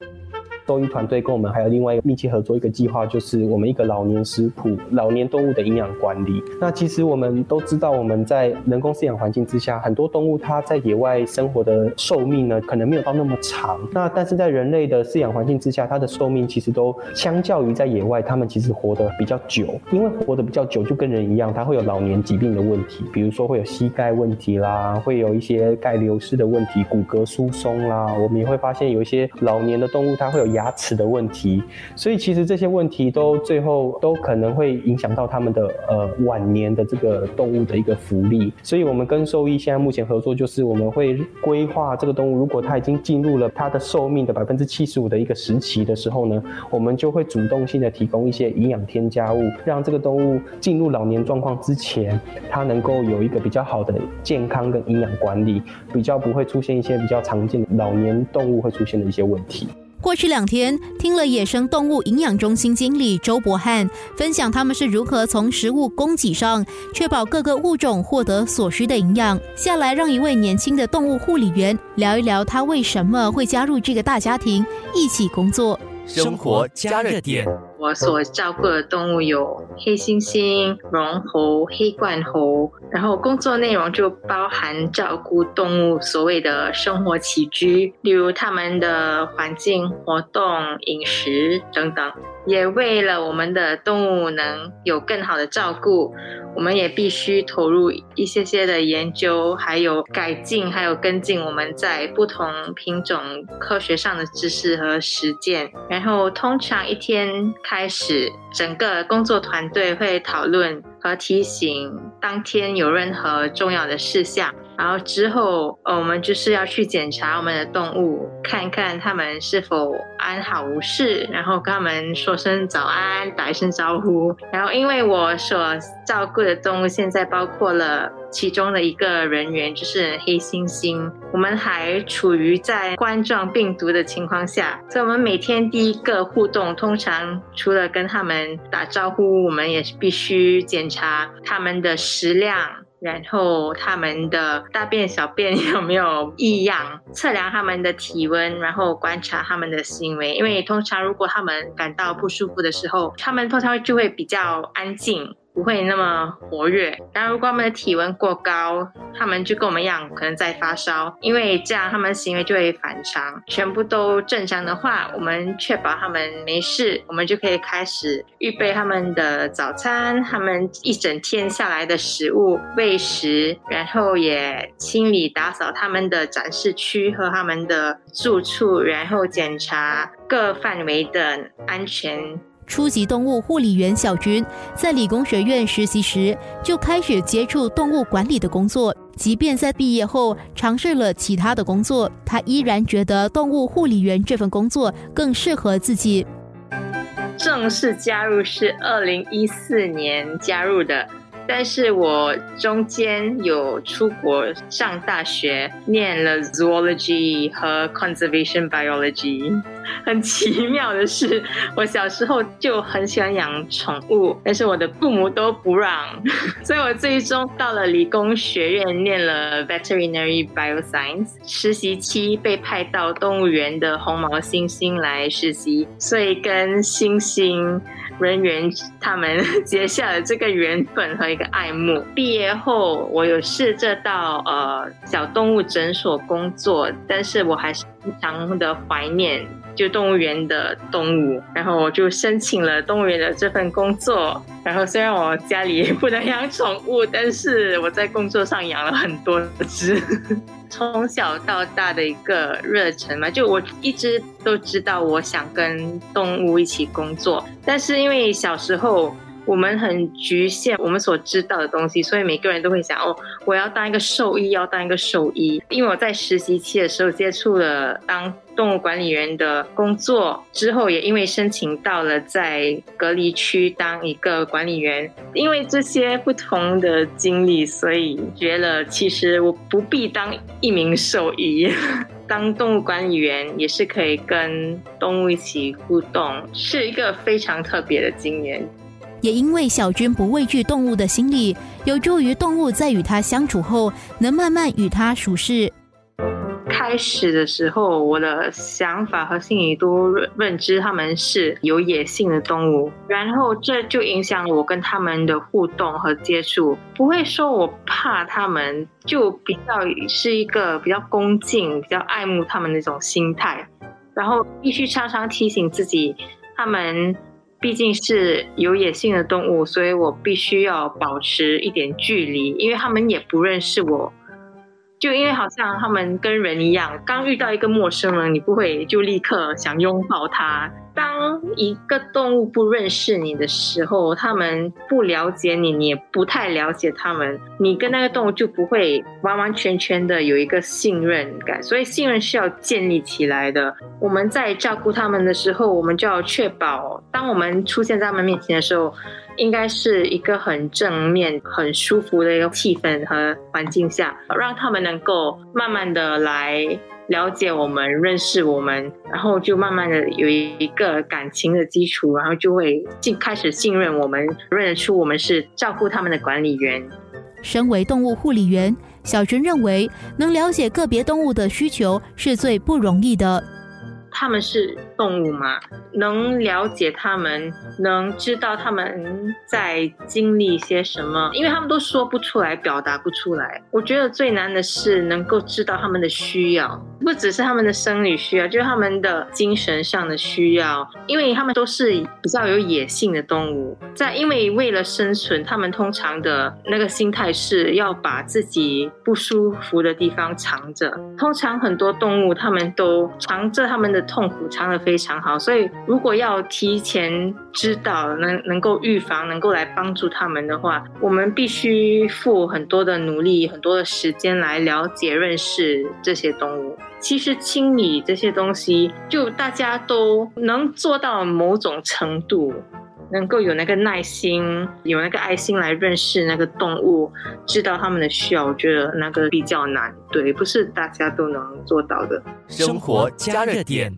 Thank you. 兽医团队跟我们还有另外一个密切合作一个计划，就是我们一个老年食谱、老年动物的营养管理。那其实我们都知道，我们在人工饲养环境之下，很多动物它在野外生活的寿命呢，可能没有到那么长。那但是在人类的饲养环境之下，它的寿命其实都相较于在野外，它们其实活得比较久。因为活得比较久，就跟人一样，它会有老年疾病的问题，比如说会有膝盖问题啦，会有一些钙流失的问题、骨骼疏松啦。我们也会发现有一些老年的动物，它会有。牙齿的问题，所以其实这些问题都最后都可能会影响到他们的呃晚年的这个动物的一个福利。所以我们跟兽医现在目前合作，就是我们会规划这个动物，如果它已经进入了它的寿命的百分之七十五的一个时期的时候呢，我们就会主动性的提供一些营养添加物，让这个动物进入老年状况之前，它能够有一个比较好的健康跟营养管理，比较不会出现一些比较常见的老年动物会出现的一些问题。过去两天，听了野生动物营养中心经理周博汉分享，他们是如何从食物供给上确保各个物种获得所需的营养。下来，让一位年轻的动物护理员聊一聊，他为什么会加入这个大家庭一起工作。生活加热点。我所照顾的动物有黑猩猩、绒猴、黑冠猴，然后工作内容就包含照顾动物所谓的生活起居，例如它们的环境、活动、饮食等等。也为了我们的动物能有更好的照顾，我们也必须投入一些些的研究，还有改进，还有跟进我们在不同品种科学上的知识和实践。然后通常一天。开始，整个工作团队会讨论和提醒当天有任何重要的事项。然后之后，呃，我们就是要去检查我们的动物，看看他们是否安好无事，然后跟他们说声早安，打一声招呼。然后，因为我所照顾的动物现在包括了其中的一个人员，就是黑猩猩，我们还处于在冠状病毒的情况下，所以我们每天第一个互动，通常除了跟他们打招呼，我们也必须检查他们的食量。然后他们的大便、小便 有没有异样？测量他们的体温，然后观察他们的行为。因为通常如果他们感到不舒服的时候，他们通常就会比较安静。不会那么活跃。然后，如果他们的体温过高，他们就跟我们一样，可能在发烧。因为这样，他们行为就会反常。全部都正常的话，我们确保他们没事，我们就可以开始预备他们的早餐，他们一整天下来的食物喂食，然后也清理打扫他们的展示区和他们的住处，然后检查各范围的安全。初级动物护理员小军在理工学院实习时就开始接触动物管理的工作，即便在毕业后尝试了其他的工作，他依然觉得动物护理员这份工作更适合自己。正式加入是二零一四年加入的。但是我中间有出国上大学，念了 zoology 和 conservation biology。很奇妙的是，我小时候就很喜欢养宠物，但是我的父母都不让，所以我最终到了理工学院念了 veterinary bioscience。实习期被派到动物园的红毛猩猩来实习，所以跟猩猩。人员他们 结下了这个缘分和一个爱慕。毕业后，我有试着到呃小动物诊所工作，但是我还是非常的怀念就动物园的动物。然后我就申请了动物园的这份工作。然后虽然我家里不能养宠物，但是我在工作上养了很多只。从小到大的一个热忱嘛，就我一直都知道我想跟动物一起工作，但是因为小时候。我们很局限我们所知道的东西，所以每个人都会想哦，我要当一个兽医，要当一个兽医。因为我在实习期的时候接触了当动物管理员的工作，之后也因为申请到了在隔离区当一个管理员。因为这些不同的经历，所以觉得其实我不必当一名兽医，当动物管理员也是可以跟动物一起互动，是一个非常特别的经验。也因为小军不畏惧动物的心理，有助于动物在与他相处后能慢慢与他熟识。开始的时候，我的想法和心理都认知他们是有野性的动物，然后这就影响了我跟他们的互动和接触。不会说我怕他们，就比较是一个比较恭敬、比较爱慕他们那种心态。然后必须常常提醒自己，他们毕竟是有野性的动物，所以我必须要保持一点距离，因为他们也不认识我。就因为好像他们跟人一样，刚遇到一个陌生人，你不会就立刻想拥抱他。当一个动物不认识你的时候，他们不了解你，你也不太了解他们，你跟那个动物就不会完完全全的有一个信任感。所以信任是要建立起来的。我们在照顾他们的时候，我们就要确保，当我们出现在他们面前的时候。应该是一个很正面、很舒服的一个气氛和环境下，让他们能够慢慢的来了解我们、认识我们，然后就慢慢的有一个感情的基础，然后就会进开始信任我们，认得出我们是照顾他们的管理员。身为动物护理员，小陈认为能了解个别动物的需求是最不容易的。他们是动物嘛，能了解他们，能知道他们在经历些什么，因为他们都说不出来，表达不出来。我觉得最难的是能够知道他们的需要，不只是他们的生理需要，就是他们的精神上的需要，因为他们都是比较有野性的动物，在因为为了生存，他们通常的那个心态是要把自己不舒服的地方藏着。通常很多动物，他们都藏着他们的。痛苦藏得非常好，所以如果要提前知道，能能够预防，能够来帮助他们的话，我们必须付很多的努力，很多的时间来了解、认识这些动物。其实清理这些东西，就大家都能做到某种程度。能够有那个耐心，有那个爱心来认识那个动物，知道他们的需要，我觉得那个比较难，对，不是大家都能做到的。生活加热点。